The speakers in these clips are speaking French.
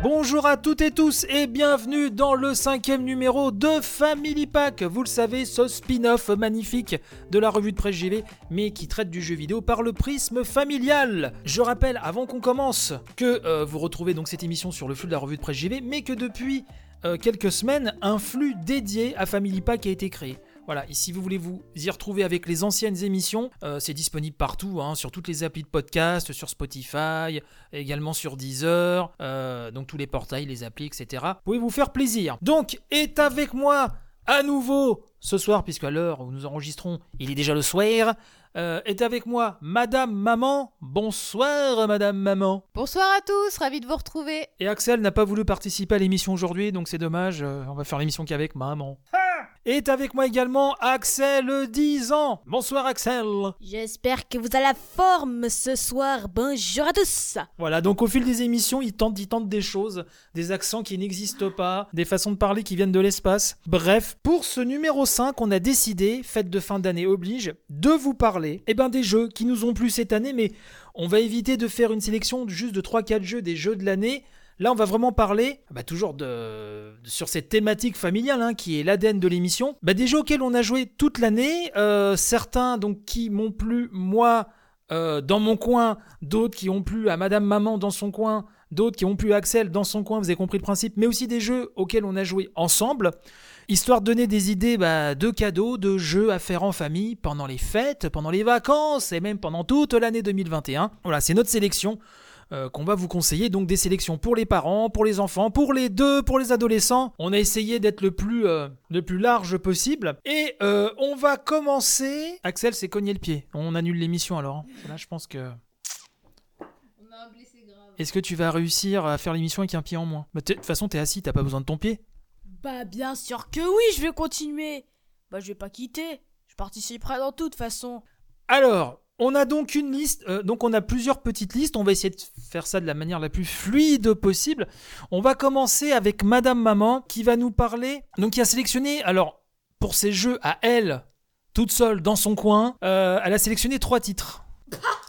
Bonjour à toutes et tous et bienvenue dans le cinquième numéro de Family Pack. Vous le savez, ce spin-off magnifique de la revue de presse GV, mais qui traite du jeu vidéo par le prisme familial. Je rappelle, avant qu'on commence, que euh, vous retrouvez donc cette émission sur le flux de la revue de presse GV, mais que depuis euh, quelques semaines, un flux dédié à Family Pack a été créé. Voilà, et si vous voulez vous y retrouver avec les anciennes émissions, euh, c'est disponible partout, hein, sur toutes les applis de podcast, sur Spotify, également sur Deezer, euh, donc tous les portails, les applis, etc. Vous pouvez vous faire plaisir. Donc, est avec moi à nouveau ce soir, puisque à l'heure où nous enregistrons, il est déjà le soir, euh, est avec moi Madame Maman. Bonsoir Madame Maman. Bonsoir à tous, ravi de vous retrouver. Et Axel n'a pas voulu participer à l'émission aujourd'hui, donc c'est dommage, euh, on va faire l'émission qu'avec Maman. Est avec moi également Axel 10 ans. Bonsoir Axel. J'espère que vous avez la forme ce soir. Bonjour à tous. Voilà, donc au fil des émissions, il tente, il tente des choses, des accents qui n'existent pas, des façons de parler qui viennent de l'espace. Bref, pour ce numéro 5, on a décidé, fête de fin d'année oblige, de vous parler eh ben, des jeux qui nous ont plu cette année, mais on va éviter de faire une sélection juste de 3-4 jeux des jeux de l'année. Là, on va vraiment parler, bah, toujours de, sur cette thématique familiale hein, qui est l'ADN de l'émission, bah, des jeux auxquels on a joué toute l'année, euh, certains donc qui m'ont plu moi euh, dans mon coin, d'autres qui ont plu à Madame Maman dans son coin, d'autres qui ont plu à Axel dans son coin, vous avez compris le principe, mais aussi des jeux auxquels on a joué ensemble, histoire de donner des idées bah, de cadeaux, de jeux à faire en famille pendant les fêtes, pendant les vacances et même pendant toute l'année 2021. Voilà, c'est notre sélection euh, qu'on va vous conseiller. Donc des sélections pour les parents, pour les enfants, pour les deux, pour les adolescents. On a essayé d'être le plus euh, le plus large possible. Et euh, on va commencer. Axel s'est cogné le pied. On annule l'émission alors. Là, je pense que. Est-ce que tu vas réussir à faire l'émission avec un pied en moins? Bah, De toute façon, t'es assis, t'as pas besoin de ton pied. Bah bien sûr que oui, je vais continuer. Bah je vais pas quitter. Je participerai dans toute façon. Alors, on a donc une liste, euh, donc on a plusieurs petites listes, on va essayer de faire ça de la manière la plus fluide possible. On va commencer avec Madame Maman qui va nous parler, donc qui a sélectionné, alors pour ses jeux à elle, toute seule dans son coin, euh, elle a sélectionné trois titres.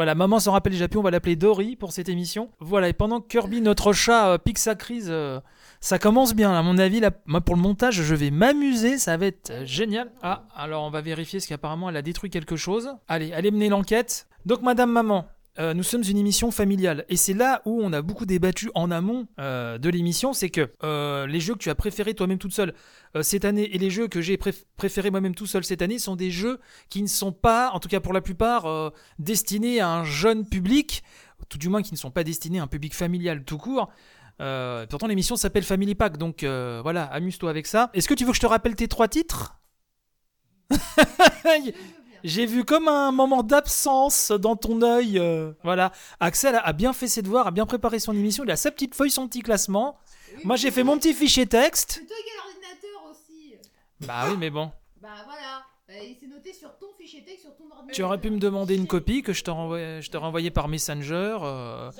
Voilà, maman s'en rappelle déjà plus, on va l'appeler Dory pour cette émission. Voilà, et pendant que Kirby, notre chat, euh, pique sa crise, euh, ça commence bien. À mon avis, moi, pour le montage, je vais m'amuser, ça va être euh, génial. Ah, alors on va vérifier parce qu'apparemment elle a détruit quelque chose. Allez, allez mener l'enquête. Donc, Madame Maman, euh, nous sommes une émission familiale et c'est là où on a beaucoup débattu en amont euh, de l'émission, c'est que euh, les jeux que tu as préférés toi-même toute seule cette année et les jeux que j'ai préf- préférés moi-même tout seul cette année sont des jeux qui ne sont pas, en tout cas pour la plupart, destinés à un jeune public, tout du moins qui ne sont pas destinés à un public familial tout court. Pourtant l'émission s'appelle Family Pack, donc voilà, amuse-toi avec ça. Est-ce que tu veux que je te rappelle tes trois titres? J'ai vu comme un moment d'absence dans ton œil. euh, voilà. Axel a, a bien fait ses devoirs, a bien préparé son émission. Il a sa petite feuille, son petit classement. Moi, j'ai fait mon petit fichier texte. Toi qui as l'ordinateur aussi. Bah oui, mais bon. Bah voilà, Bah, il s'est noté sur ton fichier texte, sur ton ordinateur. Tu aurais pu me demander une copie que je te renvoie, je te renvoyais par Messenger. euh,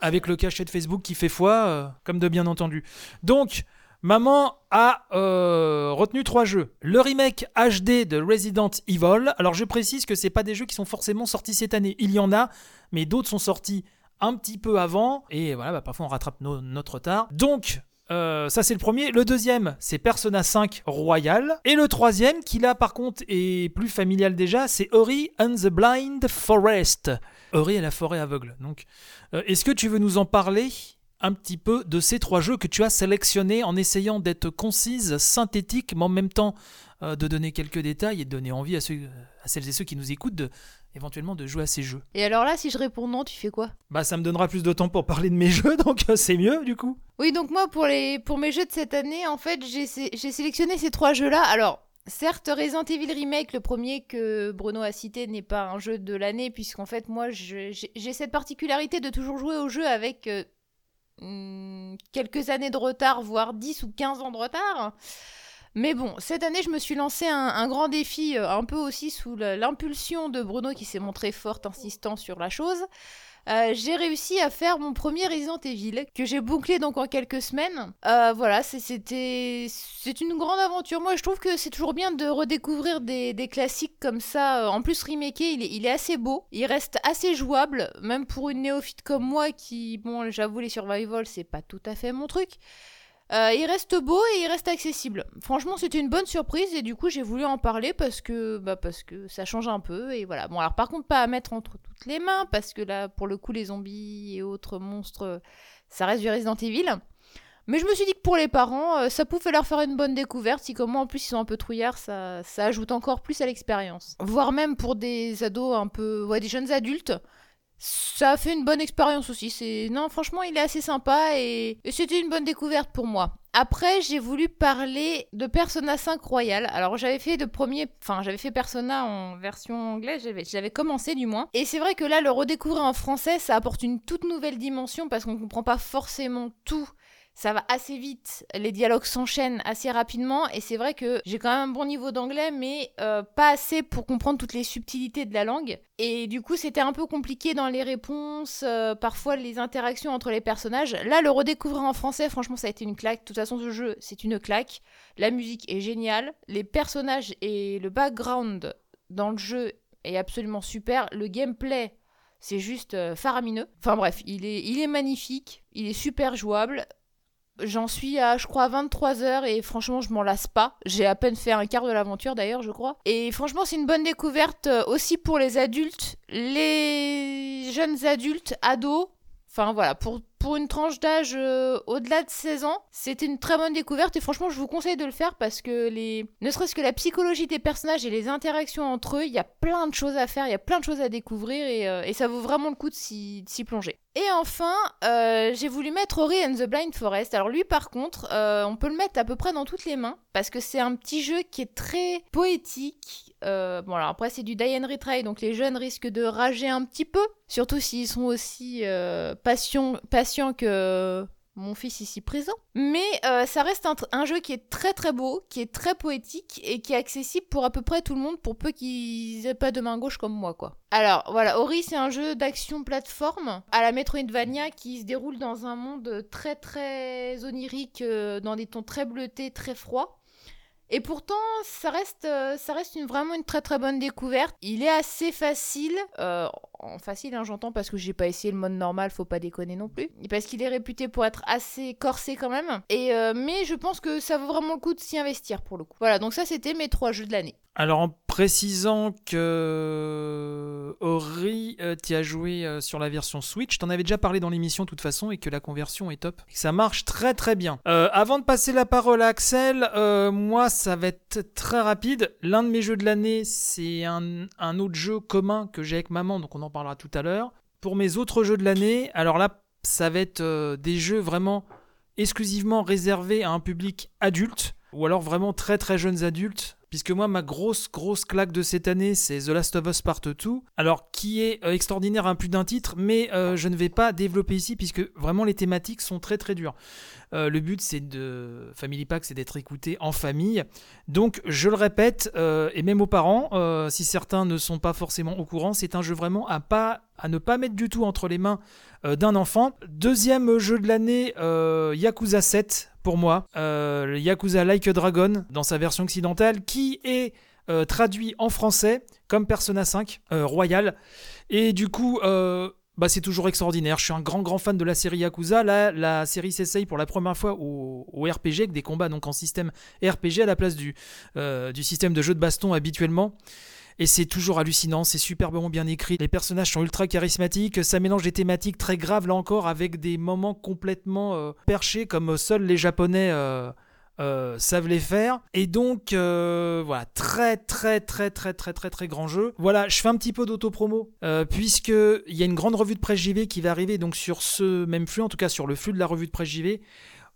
avec le cachet de Facebook qui fait foi, euh, comme de bien entendu. Donc, maman a euh, retenu trois jeux. Le remake HD de Resident Evil. Alors, je précise que c'est pas des jeux qui sont forcément sortis cette année. Il y en a, mais d'autres sont sortis un petit peu avant. Et voilà, bah, parfois on rattrape no- notre retard. Donc, euh, ça c'est le premier. Le deuxième, c'est Persona 5 Royal. Et le troisième, qui là par contre est plus familial déjà, c'est Ori and the Blind Forest. Ori et la forêt aveugle. Donc, euh, est-ce que tu veux nous en parler? Un petit peu de ces trois jeux que tu as sélectionnés en essayant d'être concise, synthétique, mais en même temps euh, de donner quelques détails et de donner envie à, ceux, à celles et ceux qui nous écoutent de, éventuellement de jouer à ces jeux Et alors là, si je réponds non, tu fais quoi? Bah ça me donnera plus de temps pour parler de mes jeux, donc euh, c'est mieux du coup. Oui, donc moi, pour, les, pour mes jeux de cette année, en fait, j'ai sé- j'ai sélectionné ces trois jeux-là. Alors, certes, Resident Evil Remake, le premier que Bruno a cité, n'est pas un jeu de l'année, puisqu'en fait, moi, j'ai j'ai cette particularité de toujours jouer au jeu avec hmm, quelques années de retard, voire 10 ou 15 ans de retard. Mais bon, cette année, je me suis lancé un, grand défi, euh, un peu aussi sous l'impulsion de Bruno qui s'est montré fort insistant sur la chose. Euh, j'ai réussi à faire mon premier Resident Evil, que j'ai bouclé donc en quelques semaines. Euh, voilà, c'était c'est une grande aventure. Moi, je trouve que c'est toujours bien de redécouvrir des, des classiques comme ça. En plus, remaké, il est, il est assez beau. Il reste assez jouable, même pour une néophyte comme moi qui, bon, j'avoue, les survival, c'est pas tout à fait mon truc. Euh, il reste beau et il reste accessible. Franchement, c'était une bonne surprise et du coup, j'ai voulu en parler parce que, bah, parce que ça change un peu et voilà. Bon, alors par contre, pas à mettre entre toutes les mains parce que là, pour le coup, les zombies et autres monstres, ça reste du Resident Evil. Mais je me suis dit que pour les parents, euh, ça pouvait leur faire une bonne découverte. Si comme moi, en plus, ils sont un peu trouillards, ça, ça ajoute encore plus à l'expérience. Voire même pour des ados un peu, ouais, des jeunes adultes ça a fait une bonne expérience aussi. C'est non, franchement, il est assez sympa et, c'était une bonne découverte pour moi. Après, j'ai voulu parler de Persona 5 Royal. Alors, j'avais fait de premier, enfin, j'avais fait Persona en version anglaise, j'avais commencé du moins. Et c'est vrai que là, le redécouvrir en français, ça apporte une toute nouvelle dimension parce qu'on comprend pas forcément tout ça va assez vite, les dialogues s'enchaînent assez rapidement et c'est vrai que j'ai quand même un bon niveau d'anglais mais euh, pas assez pour comprendre toutes les subtilités de la langue et du coup c'était un peu compliqué dans les réponses, euh, parfois les interactions entre les personnages. Là le redécouvrir en français franchement ça a été une claque, de toute façon ce jeu c'est une claque, la musique est géniale, les personnages et le background dans le jeu est absolument super, le gameplay c'est juste euh, faramineux. Enfin bref, il est, il est magnifique, il est super jouable. J'en suis à, je crois, 23 heures et franchement, je m'en lasse pas. J'ai à peine fait un quart de l'aventure d'ailleurs, je crois. Et franchement, c'est une bonne découverte euh, aussi pour les adultes, les jeunes adultes, ados. Enfin voilà, pour, pour une tranche d'âge euh, au-delà de 16 ans, c'était une très bonne découverte et franchement, je vous conseille de le faire parce que les ne serait-ce que la psychologie des personnages et les interactions entre eux, il y a plein de choses à faire, il y a plein de choses à découvrir et, euh, ça vaut vraiment le coup de s'y plonger. Et enfin, euh, j'ai voulu mettre Ori and the Blind Forest. Alors lui, par contre, on peut le mettre à peu près dans toutes les mains parce que c'est un petit jeu qui est très poétique. Euh, bon alors après c'est du die and retry, donc les jeunes risquent de rager un petit peu, surtout s'ils sont aussi patients que mon fils ici présent. Mais euh, ça reste un, jeu qui est très très beau, qui est très poétique et qui est accessible pour à peu près tout le monde, pour peu qu'ils aient pas de main gauche comme moi, quoi. Alors voilà, Ori c'est un jeu d'action plateforme à la Metroidvania qui se déroule dans un monde très très onirique, euh, dans des tons très bleutés, très froids. Et pourtant, ça reste, euh, vraiment une très très bonne découverte. Il est assez facile, euh, en facile hein, j'entends parce que j'ai pas essayé le mode normal, faut pas déconner non plus. Et parce qu'il est réputé pour être assez corsé quand même. Et euh, mais je pense que ça vaut vraiment le coup de s'y investir pour le coup. Voilà, donc ça c'était mes trois jeux de l'année. Alors en précisant que Ori, euh, tu as joué euh, sur la version Switch, t'en avais déjà parlé dans l'émission de toute façon et que la conversion est top, ça marche très très bien. Avant de passer la parole à Axel, moi ça va être très rapide. L'un de mes jeux de l'année, c'est un, un, autre jeu commun que j'ai avec maman, donc on en parlera tout à l'heure. Pour mes autres jeux de l'année, alors là, ça va être des jeux vraiment exclusivement réservés à un public adulte ou alors vraiment très très jeunes adultes puisque moi, ma grosse, grosse claque de cette année, c'est The Last of Us Part 2, alors qui est euh, extraordinaire à plus d'un titre, mais euh, je ne vais pas développer ici, puisque vraiment les thématiques sont très très dures. Euh, le but, c'est de Family Pack, c'est d'être écouté en famille. Donc, je le répète, et même aux parents, si certains ne sont pas forcément au courant, c'est un jeu vraiment à, pas, à ne pas mettre du tout entre les mains d'un enfant. Deuxième jeu de l'année, Yakuza 7 pour moi, Yakuza Like a Dragon dans sa version occidentale, qui est euh, traduit en français comme Persona 5 euh, Royal. Et du coup, bah, c'est toujours extraordinaire. Je suis un grand grand fan de la série Yakuza. Là, la série s'essaye pour la première fois au, RPG avec des combats donc en système RPG à la place du, du système de jeu de baston habituellement. Et c'est toujours hallucinant, c'est superbement bien écrit. Les personnages sont ultra charismatiques, ça mélange des thématiques très graves là encore avec des moments complètement euh, perchés comme seuls les Japonais. Euh, euh, savent les faire et donc voilà très très très très très très très grand jeu voilà je fais un petit peu d'auto-promo puisque il y a une grande revue de presse JV qui va arriver donc sur ce même flux en tout cas sur le flux de la revue de presse JV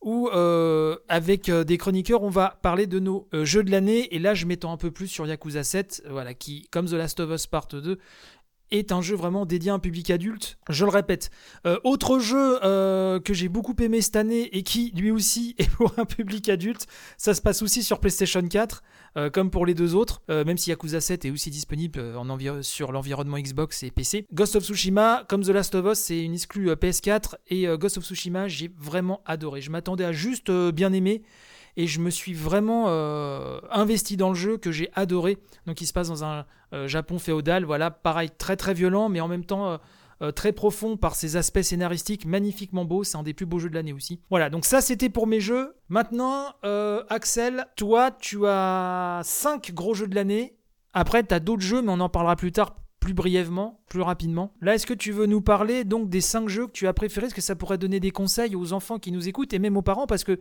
où euh, avec euh, des chroniqueurs, on va parler de nos euh, jeux de l'année. Et là, je m'étends un peu plus sur Yakuza 7, voilà, qui, comme The Last of Us Part 2, est un jeu vraiment dédié à un public adulte. Je le répète. Euh, autre jeu euh, que j'ai beaucoup aimé cette année et qui lui aussi est pour un public adulte, ça se passe aussi sur PlayStation 4, euh, comme pour les deux autres, même si Yakuza 7 est aussi disponible sur l'environnement Xbox et PC. Ghost of Tsushima, comme The Last of Us, c'est une exclue PS4 et Ghost of Tsushima, j'ai vraiment adoré. Je m'attendais à juste bien aimer et je me suis vraiment euh, investi dans le jeu que j'ai adoré. Donc il se passe dans un euh, Japon féodal, voilà, pareil, très très violent, mais en même temps euh, très profond par ses aspects scénaristiques, magnifiquement beau, c'est un des plus beaux jeux de l'année aussi. Voilà, donc ça c'était pour mes jeux. Maintenant, Axel, toi tu as 5 gros jeux de l'année. Après, tu as d'autres jeux, mais on en parlera plus tard plus brièvement, plus rapidement. Là, est-ce que tu veux nous parler donc des 5 jeux que tu as préférés? Est-ce que ça pourrait donner des conseils aux enfants qui nous écoutent et même aux parents? Parce que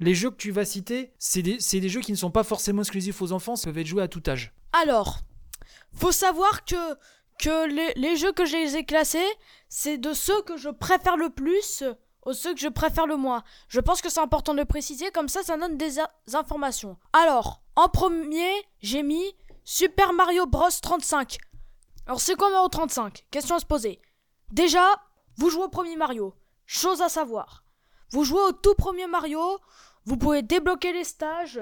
les jeux que tu vas citer, c'est des, jeux qui ne sont pas forcément exclusifs aux enfants, ça peut être joué à tout âge. Alors, faut savoir que, que les, jeux que j'ai classés, c'est de ceux que je préfère le plus aux ceux que je préfère le moins. Je pense que c'est important de préciser, comme ça, ça donne des informations. Alors, en premier, j'ai mis Super Mario Bros 35. Alors, c'est quoi Mario 35 Question à se poser. Déjà, vous jouez au premier Mario. Chose à savoir. Vous jouez au tout premier Mario, vous pouvez débloquer les stages,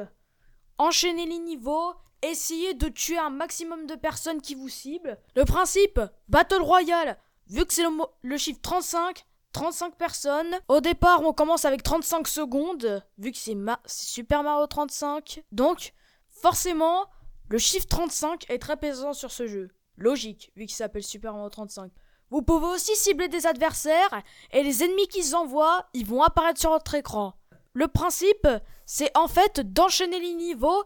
enchaîner les niveaux, essayer de tuer un maximum de personnes qui vous ciblent. Le principe, Battle Royale, vu que c'est le, chiffre 35, 35 personnes. Au départ, on commence avec 35 secondes, vu que c'est Super Mario 35. Donc, forcément, le chiffre 35 est très présent sur ce jeu. Logique, vu qu'il s'appelle Super Mario 35. Vous pouvez aussi cibler des adversaires, et les ennemis qu'ils envoient, ils vont apparaître sur votre écran. Le principe, c'est en fait d'enchaîner les niveaux,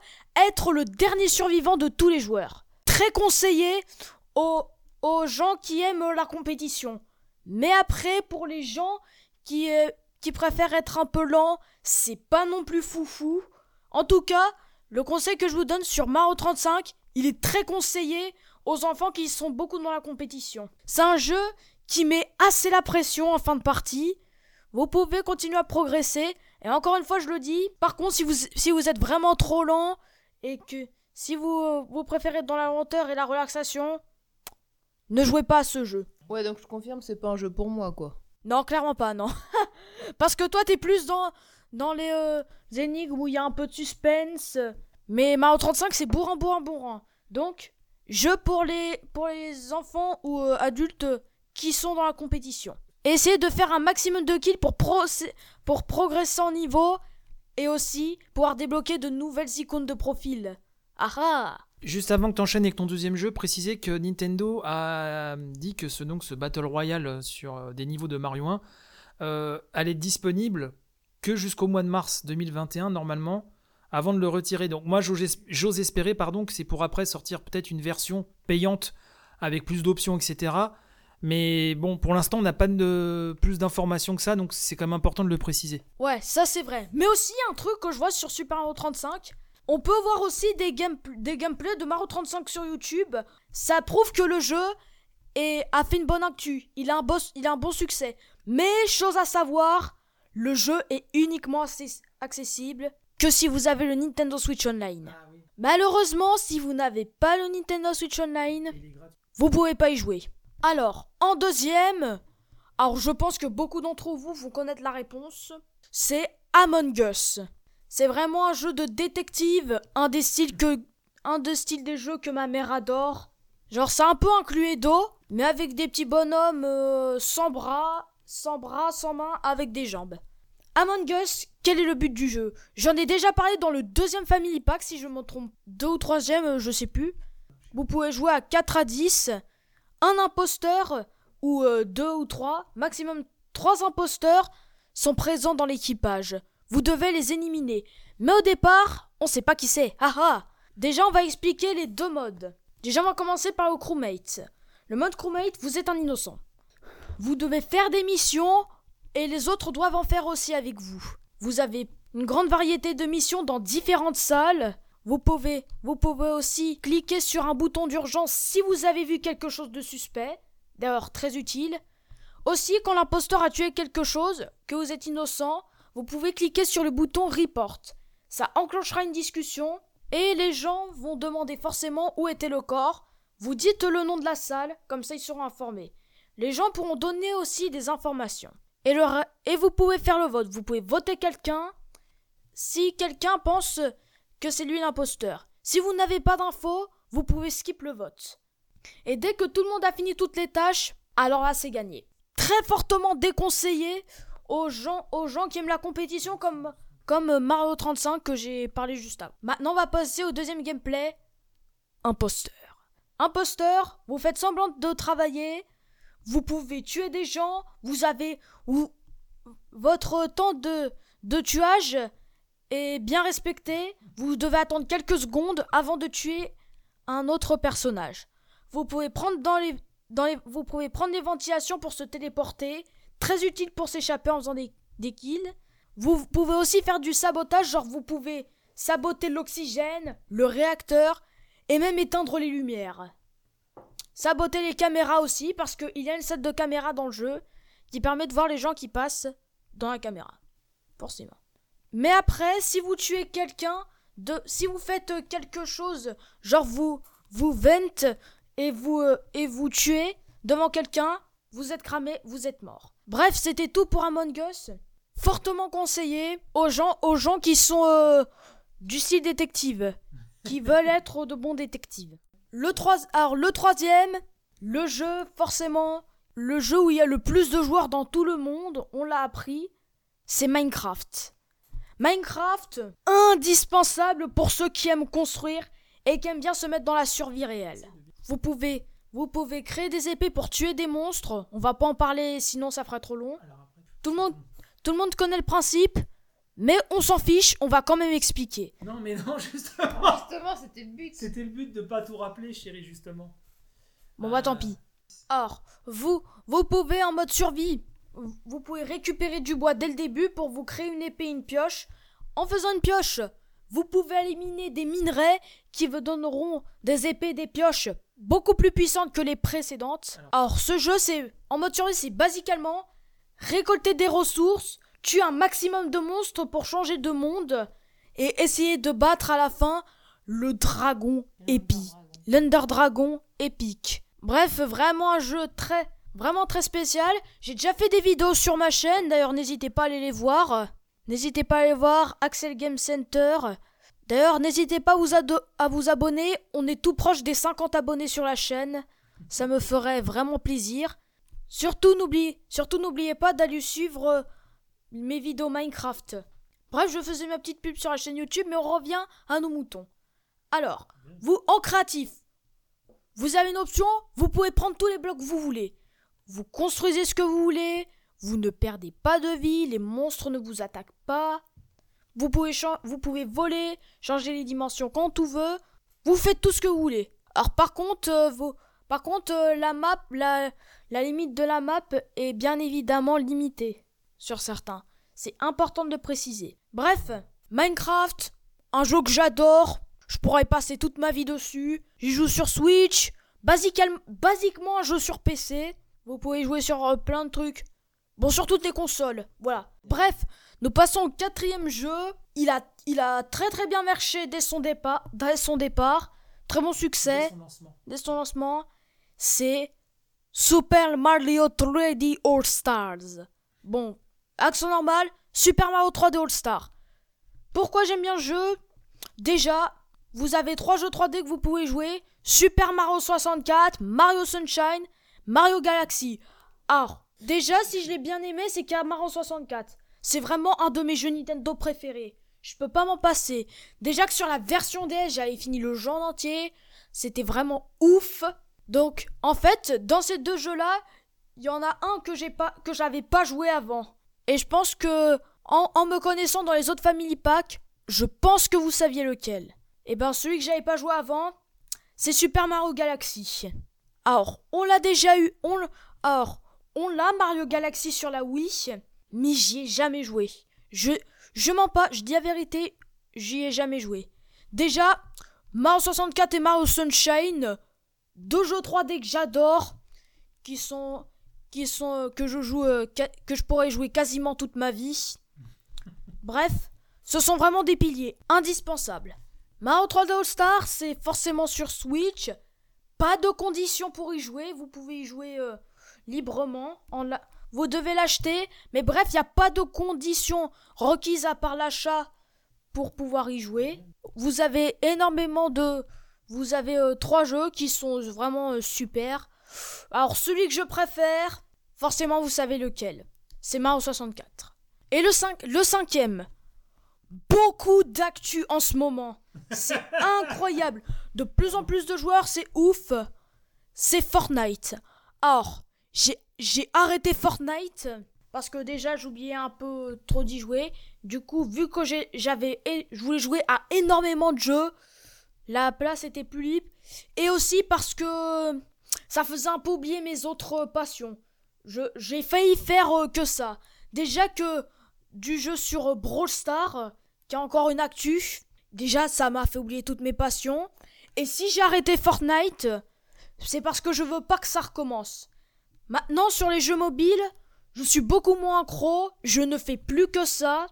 être le dernier survivant de tous les joueurs. Très conseillé aux, gens qui aiment la compétition. Mais après, pour les gens qui, euh, qui préfèrent être un peu lents, c'est pas non plus foufou. En tout cas, le conseil que je vous donne sur Mario 35, il est très conseillé aux enfants qui sont beaucoup dans la compétition. C'est un jeu qui met assez la pression en fin de partie. Vous pouvez continuer à progresser, et encore une fois, je le dis, par contre, si vous, si vous êtes vraiment trop lent et que si vous, vous préférez être dans la lenteur et la relaxation, ne jouez pas à ce jeu. Ouais, donc je confirme, c'est pas un jeu pour moi, quoi. Non, clairement pas, non. Parce que toi, t'es plus dans, dans les euh, énigmes où il y a un peu de suspense. Mais Mario 35, c'est bourrin, bourrin, bourrin. Donc, jeu pour les, pour les enfants ou euh, adultes qui sont dans la compétition. Essayez de faire un maximum de kills pour, pour progresser en niveau et aussi pouvoir débloquer de nouvelles icônes de profil. Ah ah Juste avant que tu enchaînes avec ton deuxième jeu, préciser que Nintendo a dit que ce, donc, ce Battle Royale sur euh, des niveaux de Mario 1 euh, allait être disponible que jusqu'au mois de mars 2021 normalement, avant de le retirer. Donc moi j'ose espérer pardon, que c'est pour après sortir peut-être une version payante avec plus d'options, etc. Mais bon, pour l'instant, on n'a pas de plus d'informations que ça, donc c'est quand même important de le préciser. Ouais, ça c'est vrai. Mais aussi, un truc que je vois sur Super Mario 35, on peut voir aussi des, game des gameplays de Mario 35 sur YouTube. Ça prouve que le jeu est, a fait une bonne actu. Il a, un boss, il a un bon succès. Mais, chose à savoir, le jeu est uniquement accessible que si vous avez le Nintendo Switch Online. Ah Malheureusement, si vous n'avez pas le Nintendo Switch Online, vous pouvez pas y jouer. Alors, en deuxième, alors je pense que beaucoup d'entre vous vont connaître la réponse, c'est Among Us. C'est vraiment un jeu de détective, un des styles que des jeux que ma mère adore. Genre c'est un peu un Cluedo, mais avec des petits bonhommes euh, sans bras, sans bras, sans mains, avec des jambes. Among Us, quel est le but du jeu? J'en ai déjà parlé dans le deuxième Family Pack, si je me trompe. Deux ou troisième, euh, je sais plus. Vous pouvez jouer à 4 à 10 un imposteur ou euh, deux ou trois, maximum trois imposteurs sont présents dans l'équipage. Vous devez les éliminer. Mais au départ, on sait pas qui c'est. Ah ah Déjà, on va expliquer les deux modes. Déjà, on va commencer par le crewmate. Le mode crewmate, vous êtes un innocent. Vous devez faire des missions et les autres doivent en faire aussi avec vous. Vous avez une grande variété de missions dans différentes salles vous pouvez, vous pouvez aussi cliquer sur un bouton d'urgence si vous avez vu quelque chose de suspect, d'ailleurs très utile. Aussi, quand l'imposteur a tué quelque chose, que vous êtes innocent, vous pouvez cliquer sur le bouton Report. Ça enclenchera une discussion et les gens vont demander forcément où était le corps. Vous dites le nom de la salle, comme ça ils seront informés. Les gens pourront donner aussi des informations. Et, et vous pouvez faire le vote. Vous pouvez voter quelqu'un si quelqu'un pense que c'est lui l'imposteur. Si vous n'avez pas d'infos, vous pouvez skip le vote. Et dès que tout le monde a fini toutes les tâches, alors là c'est gagné. Très fortement déconseillé aux gens, qui aiment la compétition comme, comme Mario 35 que j'ai parlé juste avant. Maintenant on va passer au deuxième gameplay. Imposteur. Imposteur, vous faites semblant de travailler, vous pouvez tuer des gens, vous avez votre temps de, de tuage est bien respecté, vous devez attendre quelques secondes avant de tuer un autre personnage. Vous pouvez prendre dans les, ventilations pour se téléporter, très utile pour s'échapper en faisant des, des kills. Vous pouvez aussi faire du sabotage, genre vous pouvez saboter l'oxygène, le réacteur et même éteindre les lumières. Saboter les caméras aussi, parce qu'il y a une set de caméras dans le jeu qui permet de voir les gens qui passent dans la caméra. Forcément. Mais après, si vous tuez quelqu'un, de, si vous faites quelque chose, genre vous vous vente et vous euh, et vous tuez devant quelqu'un, vous êtes cramé, vous êtes mort. Bref, c'était tout pour Among Us. Fortement conseillé aux gens aux gens qui sont euh, du style détective, qui veulent être de bons détectives. Le trois, alors le troisième, le jeu forcément, le jeu où il y a le plus de joueurs dans tout le monde, on l'a appris, c'est Minecraft. Minecraft, indispensable pour ceux qui aiment construire et qui aiment bien se mettre dans la survie réelle. Vous pouvez, vous pouvez créer des épées pour tuer des monstres. On va pas en parler, sinon ça ferait trop long. Tout le monde, tout le monde connaît le principe, mais on s'en fiche. On va quand même expliquer. Non, mais non, justement. Justement, c'était le but. C'était le but de pas tout rappeler, chérie, justement. Bon bah tant pis. Or, vous, vous pouvez en mode survie, vous pouvez récupérer du bois dès le début pour vous créer une épée et une pioche. En faisant une pioche, vous pouvez éliminer des minerais qui vous donneront des épées et des pioches beaucoup plus puissantes que les précédentes. Alors, ce jeu, c'est en mode survie, c'est basiquement récolter des ressources, tuer un maximum de monstres pour changer de monde et essayer de battre à la fin le dragon épique. L'Under Dragon épique. Bref, vraiment un jeu très, vraiment très spécial. J'ai déjà fait des vidéos sur ma chaîne, d'ailleurs n'hésitez pas à aller les voir. N'hésitez pas à aller voir Axel Game Center. D'ailleurs, n'hésitez pas à vous, abonner, on est tout proche des 50 abonnés sur la chaîne. Ça me ferait vraiment plaisir. Surtout n'oubliez, surtout n'oubliez pas d'aller suivre euh, mes vidéos Minecraft. Bref, je faisais ma petite pub sur la chaîne YouTube, mais on revient à nos moutons. Alors, vous, en créatif, vous avez une option, vous pouvez prendre tous les blocs que vous voulez. Vous construisez ce que vous voulez, vous ne perdez pas de vie, les monstres ne vous attaquent pas. Vous pouvez, vous pouvez voler, changer les dimensions quand tout veut. Vous faites tout ce que vous voulez. Alors par contre, euh, vos- par contre euh, la map, la, la limite de la map est bien évidemment limitée sur certains. C'est important de préciser. Bref, Minecraft, un jeu que j'adore. Je pourrais passer toute ma vie dessus. J'y joue sur Switch. Basiquement, basiquement un jeu sur PC. Vous pouvez jouer sur euh, plein de trucs. Bon, sur toutes les consoles. Voilà. Bref, nous passons au quatrième jeu. Il a, il a très très bien marché dès son départ. Dès son départ. Très bon succès Dès son lancement. c'est Super Mario 3D All Stars. Bon, accent normal, Super Mario 3D All Stars. Pourquoi j'aime bien le jeu? Déjà, vous avez trois jeux 3D que vous pouvez jouer Super Mario 64, Mario Sunshine, Mario Galaxy. Alors, déjà, si je l'ai bien aimé, c'est Mario 64. C'est vraiment un de mes jeux Nintendo préférés. Je peux pas m'en passer. Déjà que sur la version DS, j'avais fini le jeu en entier. C'était vraiment ouf. Donc, en fait, dans ces deux jeux-là, il y en a un que j'ai pas, que j'avais pas joué avant. Et je pense que, en, en me connaissant dans les autres Family Pack, je pense que vous saviez lequel. Et ben, celui que j'avais pas joué avant, c'est Super Mario Galaxy. Alors, on l'a déjà eu, on on l'a Mario Galaxy sur la Wii, mais j'y ai jamais joué. Je, je mens pas, je dis la vérité, j'y ai jamais joué. Déjà, Mario 64 et Mario Sunshine, deux jeux 3D que j'adore, qui sont, qui sont, euh, que je joue, euh, que je pourrais jouer quasiment toute ma vie. Bref, ce sont vraiment des piliers indispensables. Mario 3D All Star, c'est forcément sur Switch. Pas de conditions pour y jouer. Vous pouvez y jouer euh, librement. En la... Vous devez l'acheter. Mais bref, il n'y a pas de conditions requises à part l'achat pour pouvoir y jouer. Vous avez énormément de... Vous avez euh, trois jeux qui sont vraiment euh, super. Alors celui que je préfère, forcément vous savez lequel. C'est Mario 64. Et le, 5, le cinquième, beaucoup d'actu en ce moment. C'est incroyable. De plus en plus de joueurs, c'est ouf. C'est Fortnite. Or, j'ai arrêté Fortnite parce que déjà j'oubliais un peu trop d'y jouer. Du coup, vu que j'avais je voulais jouer à énormément de jeux, la place était plus libre et aussi parce que ça faisait un peu oublier mes autres passions. J'ai failli faire euh, que ça. Déjà que du jeu sur Brawl qui a encore une actu, déjà ça m'a fait oublier toutes mes passions. Et si j'ai arrêté Fortnite, c'est parce que je veux pas que ça recommence. Maintenant sur les jeux mobiles, je suis beaucoup moins accro, je ne fais plus que ça.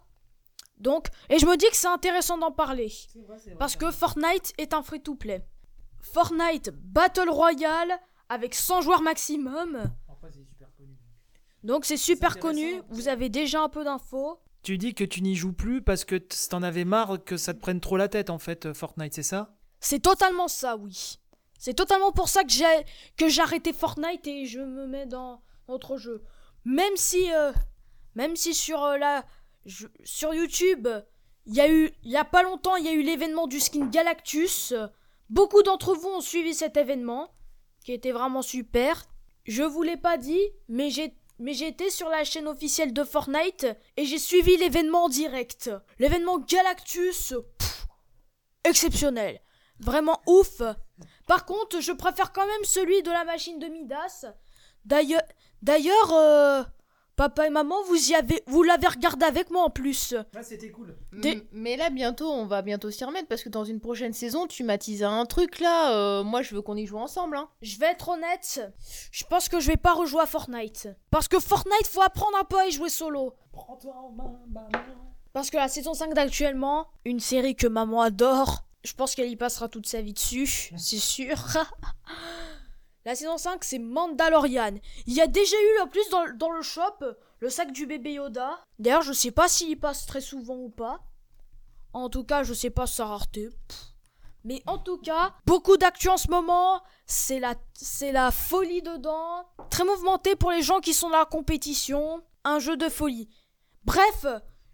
Donc, et je me dis que c'est intéressant d'en parler. parce que Fortnite est un free-to-play. Fortnite Battle Royale avec 100 joueurs maximum. Donc c'est super connu, vous avez déjà un peu d'infos. Tu dis que tu n'y joues plus parce que t'en avais marre que ça te prenne trop la tête en fait, euh, Fortnite, c'est ça? C'est totalement ça, oui. C'est totalement pour ça que j'ai que arrêté Fortnite et je me mets dans autre jeu. Même si euh, même si sur euh, la sur YouTube, il y a eu il y a pas longtemps, il y a eu l'événement du skin Galactus. Beaucoup d'entre vous ont suivi cet événement qui était vraiment super. Je vous l'ai pas dit, mais j'ai mais j'étais sur la chaîne officielle de Fortnite et j'ai suivi l'événement en direct. L'événement Galactus, exceptionnel. Vraiment ouf. Par contre, je préfère quand même celui de la machine de Midas. D'ailleurs, d'ailleurs, euh, Papa et maman, vous y avez, vous l'avez regardé avec moi en plus. Ah, c'était cool. Mais là, bientôt, on va bientôt s'y remettre parce que dans une prochaine saison, tu m'as teasé un truc là. Euh, moi, je veux qu'on y joue ensemble. Hein. Je vais être honnête, je pense que je vais pas rejouer à Fortnite. Parce que Fortnite, faut apprendre un peu à y jouer solo. Prends-toi en main, maman. Parce que la saison 5 d'actuellement, une série que maman adore, je pense qu'elle y passera toute sa vie dessus, c'est sûr. La saison 5, c'est Mandalorian. Il y a déjà eu en plus dans, le shop le sac du bébé Yoda. D'ailleurs, je sais pas s'il passe très souvent ou pas. En tout cas, je sais pas sa rareté. Mais en tout cas, beaucoup d'actu en ce moment. C'est la, c'est la folie dedans. Très mouvementé pour les gens qui sont dans la compétition. Un jeu de folie. Bref,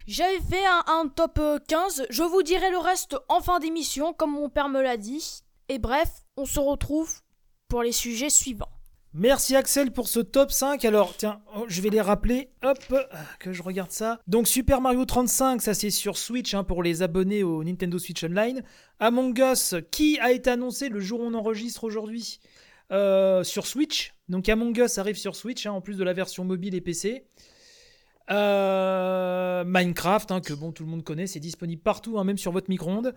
j'avais fait un, top 15. Je vous dirai le reste en fin d'émission, comme mon père me l'a dit. Et bref, on se retrouve pour les sujets suivants. Merci Axel pour ce top 5. Alors, tiens, oh, je vais les rappeler. Hop, que je regarde ça. Donc, Super Mario 35, ça c'est sur Switch hein, pour les abonnés au Nintendo Switch Online. Among Us, qui a été annoncé le jour où on enregistre aujourd'hui euh, sur Switch? Donc, Among Us arrive sur Switch, hein, en plus de la version mobile et PC. Euh, Minecraft, hein, que tout le monde connaît, c'est disponible partout, hein, même sur votre micro-ondes.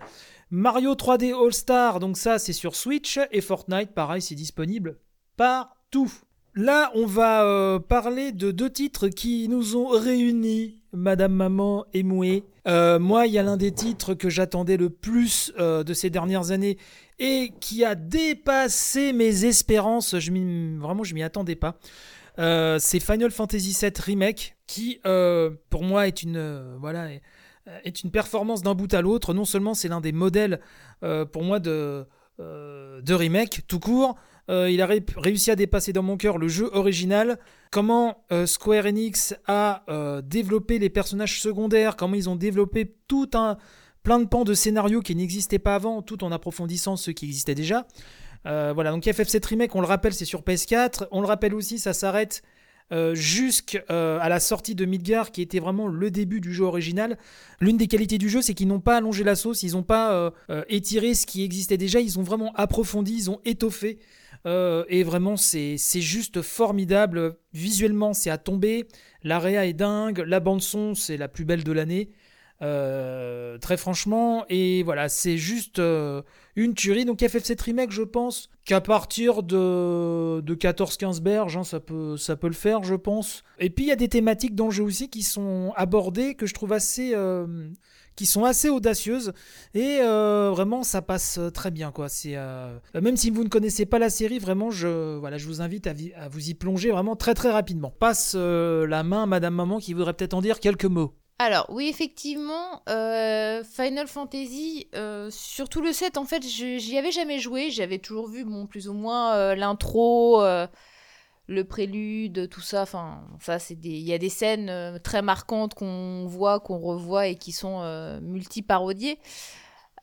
Mario 3D All Star, donc ça c'est sur Switch. Et Fortnite, pareil, c'est disponible partout. Là, on va euh, parler de deux titres qui nous ont réunis, Madame Maman et Moué. Euh, moi, il y a l'un des titres que j'attendais le plus de ces dernières années et qui a dépassé mes espérances. Vraiment, je m'y attendais pas. Euh, c'est Final Fantasy VII Remake qui, euh, pour moi, est une, euh, voilà, est une performance d'un bout à l'autre. Non seulement c'est l'un des modèles, pour moi, de, de remake tout court, il a réussi à dépasser dans mon cœur le jeu original. Comment Square Enix a développé les personnages secondaires, comment ils ont développé tout un plein de pans de scénarios qui n'existaient pas avant, tout en approfondissant ceux qui existaient déjà. Euh, voilà, donc FF7 Remake, on le rappelle, c'est sur PS4. On le rappelle aussi, ça s'arrête euh, jusqu'à euh, la sortie de Midgar, qui était vraiment le début du jeu original. L'une des qualités du jeu, c'est qu'ils n'ont pas allongé la sauce, ils n'ont pas étiré ce qui existait déjà, ils ont vraiment approfondi, ils ont étoffé. et vraiment, c'est juste formidable. Visuellement, c'est à tomber. L'area est dingue. La bande-son, c'est la plus belle de l'année. Très franchement, et voilà, c'est juste une tuerie. Donc FF7 Remake, je pense qu'à partir de, de 14-15 berges, hein, ça, peut, ça peut le faire, je pense. Et puis il y a des thématiques dans le jeu aussi qui sont abordées, que je trouve assez... Euh, qui sont assez audacieuses et vraiment ça passe très bien quoi c'est même si vous ne connaissez pas la série vraiment je voilà je vous invite à, à vous y plonger vraiment très très rapidement passe la main à Madame Maman qui voudrait peut-être en dire quelques mots alors oui, effectivement, euh, Final Fantasy, euh, surtout le 7, en fait, j'y avais jamais joué. J'avais toujours vu, bon, plus ou moins euh, l'intro, le prélude, tout ça. Enfin, ça, c'est il y a des scènes très marquantes qu'on voit, qu'on revoit et qui sont multi-parodiées.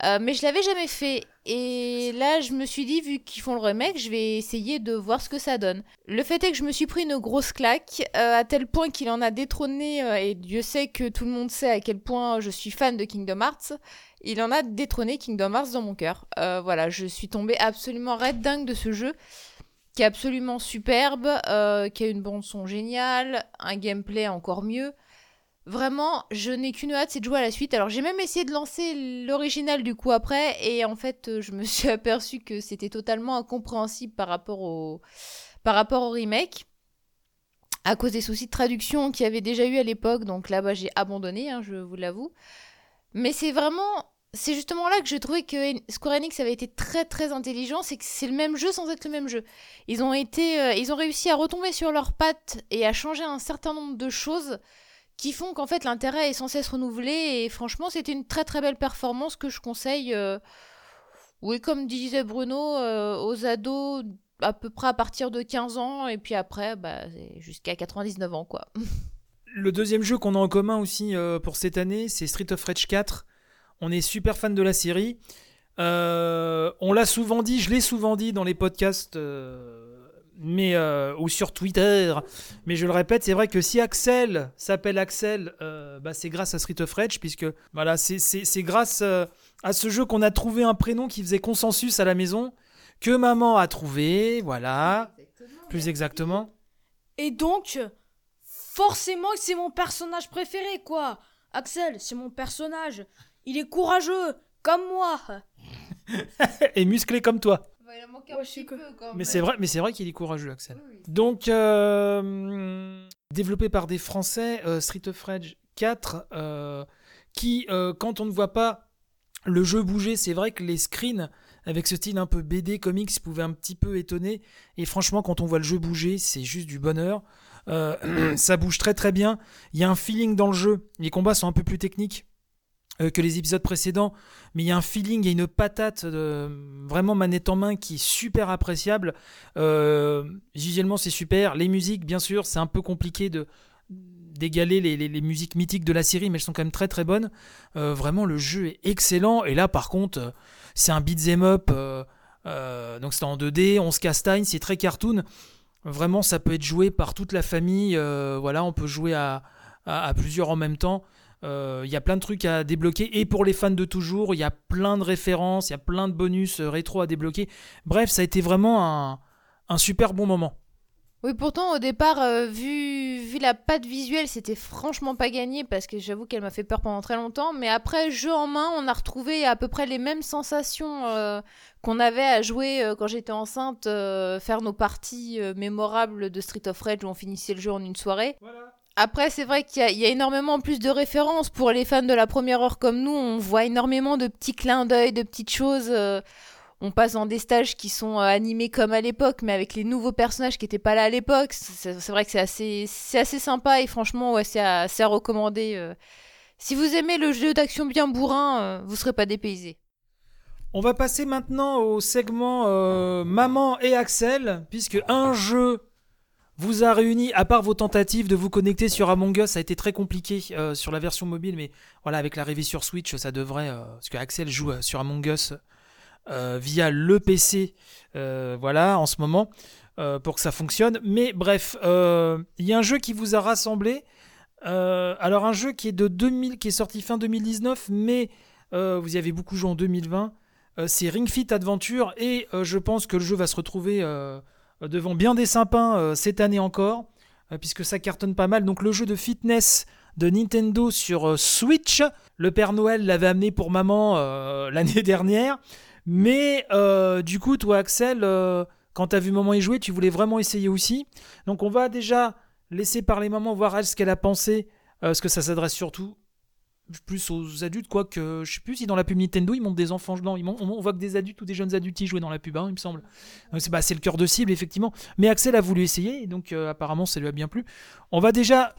Euh, mais je l'avais jamais fait. Et là, je me suis dit, vu qu'ils font le remake, je vais essayer de voir ce que ça donne. Le fait est que je me suis pris une grosse claque, euh, à tel point qu'il en a détrôné, euh, et Dieu sait que tout le monde sait à quel point je suis fan de Kingdom Hearts. Il en a détrôné Kingdom Hearts dans mon cœur. voilà, je suis tombée absolument red dingue de ce jeu, qui est absolument superbe, qui a une bande son géniale, un gameplay encore mieux. Vraiment, je n'ai qu'une hâte, c'est de jouer à la suite. Alors j'ai même essayé de lancer l'original du coup après, et en fait euh, je me suis aperçu que c'était totalement incompréhensible par rapport au, par rapport au remake. À cause des soucis de traduction qu'il y avait déjà eu à l'époque, donc là-bas j'ai abandonné, hein, je vous l'avoue. Mais c'est vraiment, c'est justement là que j'ai trouvé que Square Enix avait été très très intelligent, c'est que c'est le même jeu sans être le même jeu. Ils ont été, euh, ils ont réussi à retomber sur leurs pattes et à changer un certain nombre de choses qui font qu'en fait l'intérêt est sans cesse renouvelé et franchement c'était une très très belle performance que je conseille euh, oui comme disait Bruno euh, aux ados à peu près à partir de 15 ans et puis après bah, jusqu'à 99 ans quoi. Le deuxième jeu qu'on a en commun aussi euh, pour cette année c'est Street of Rage 4. On est super fan de la série. on l'a souvent dit, je l'ai souvent dit dans les podcasts mais euh, ou sur Twitter. Mais je le répète, c'est vrai que si Axel s'appelle Axel, euh, bah, c'est grâce à Street of Rage, puisque voilà, c'est grâce euh, à ce jeu qu'on a trouvé un prénom qui faisait consensus à la maison, que maman a trouvé, voilà, plus exactement. Et donc, forcément c'est mon personnage préféré, quoi. Axel, c'est mon personnage. Il est courageux, comme moi. Et musclé comme toi mais c'est vrai, mais c'est vrai qu'il est courageux, Axel. Donc, euh, développé par des Français, euh, Street of Rage 4, euh, qui, quand on ne voit pas le jeu bouger, c'est vrai que les screens avec ce style un peu BD comics pouvaient un petit peu étonner. Et franchement, quand on voit le jeu bouger, c'est juste du bonheur. ça bouge très très bien. Il y a un feeling dans le jeu. Les combats sont un peu plus techniques. Euh, que les épisodes précédents, mais il y a un feeling, il y a une patate vraiment manette en main qui est super appréciable. Euh, visuellement, c'est super. Les musiques, bien sûr, c'est un peu compliqué de d'égaler les, musiques mythiques de la série, mais elles sont quand même très très bonnes. Euh, vraiment, le jeu est excellent. Et là, par contre, c'est un beat'em up. donc c'est en 2D, on se castagne, c'est très cartoon. Vraiment, ça peut être joué par toute la famille. voilà, on peut jouer à plusieurs en même temps. Euh, il y a plein de trucs à débloquer. Et pour les fans de toujours, il y a plein de références, il y a plein de bonus euh, rétro à débloquer. Bref, ça a été vraiment un, super bon moment. Oui, pourtant, au départ, euh, vu, vu la patte visuelle, c'était franchement pas gagné parce que j'avoue qu'elle m'a fait peur pendant très longtemps. Mais après, jeu en main, on a retrouvé à peu près les mêmes sensations qu'on avait à jouer quand j'étais enceinte, faire nos parties mémorables de Street of Rage où on finissait le jeu en une soirée. Voilà. Après, c'est vrai qu'il y, a énormément plus de références pour les fans de la première heure comme nous. On voit énormément de petits clins d'œil, de petites choses. Euh, on passe dans des stages qui sont euh, animés comme à l'époque, mais avec les nouveaux personnages qui n'étaient pas là à l'époque. C'est vrai que c'est assez, assez sympa et franchement, c'est à, recommander. Euh. Si vous aimez le jeu d'action bien bourrin, vous ne serez pas dépaysé. On va passer maintenant au segment Maman et Axel, puisque un jeu vous a réuni, à part vos tentatives de vous connecter sur Among Us, ça a été très compliqué euh, sur la version mobile, mais voilà, avec l'arrivée sur Switch, ça devrait, euh, parce que Axel joue euh, sur Among Us via le PC, voilà, en ce moment, pour que ça fonctionne. Mais bref, il y a un jeu qui vous a rassemblé. alors un jeu qui est de 2000, qui est sorti fin 2019, mais vous y avez beaucoup joué en 2020. c'est Ring Fit Adventure et je pense que le jeu va se retrouver devant bien des sympas euh, cette année encore, euh, puisque ça cartonne pas mal. Donc le jeu de fitness de Nintendo sur Switch. Le Père Noël l'avait amené pour maman l'année dernière. Mais du coup, toi, Axel, quand tu as vu maman y jouer, tu voulais vraiment essayer aussi. Donc on va déjà laisser parler maman, voir elle ce qu'elle a pensé. parce que ça s'adresse surtout plus aux adultes, quoi que je sais plus si dans la pub Nintendo ils montrent des enfants non, ils on, voit que des adultes ou des jeunes adultes y jouaient dans la pub, hein, il me semble. c'est bah, le cœur de cible effectivement. Mais Axel a voulu essayer, donc euh, apparemment ça lui a bien plu. On va déjà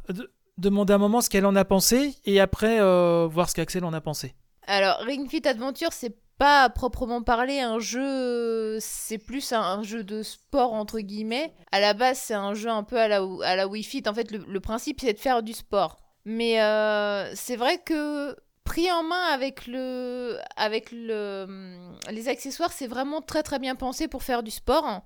demander un moment ce qu'elle en a pensé et après euh, voir ce qu'Axel en a pensé. Alors Ring Fit Adventure c'est pas à proprement parler un jeu, c'est plus un, jeu de sport entre guillemets. À la base c'est un jeu un peu à la, à la Wii Fit. En fait le principe c'est de faire du sport. Mais euh, c'est vrai que pris en main avec le avec le hum, les accessoires, c'est vraiment très très bien pensé pour faire du sport.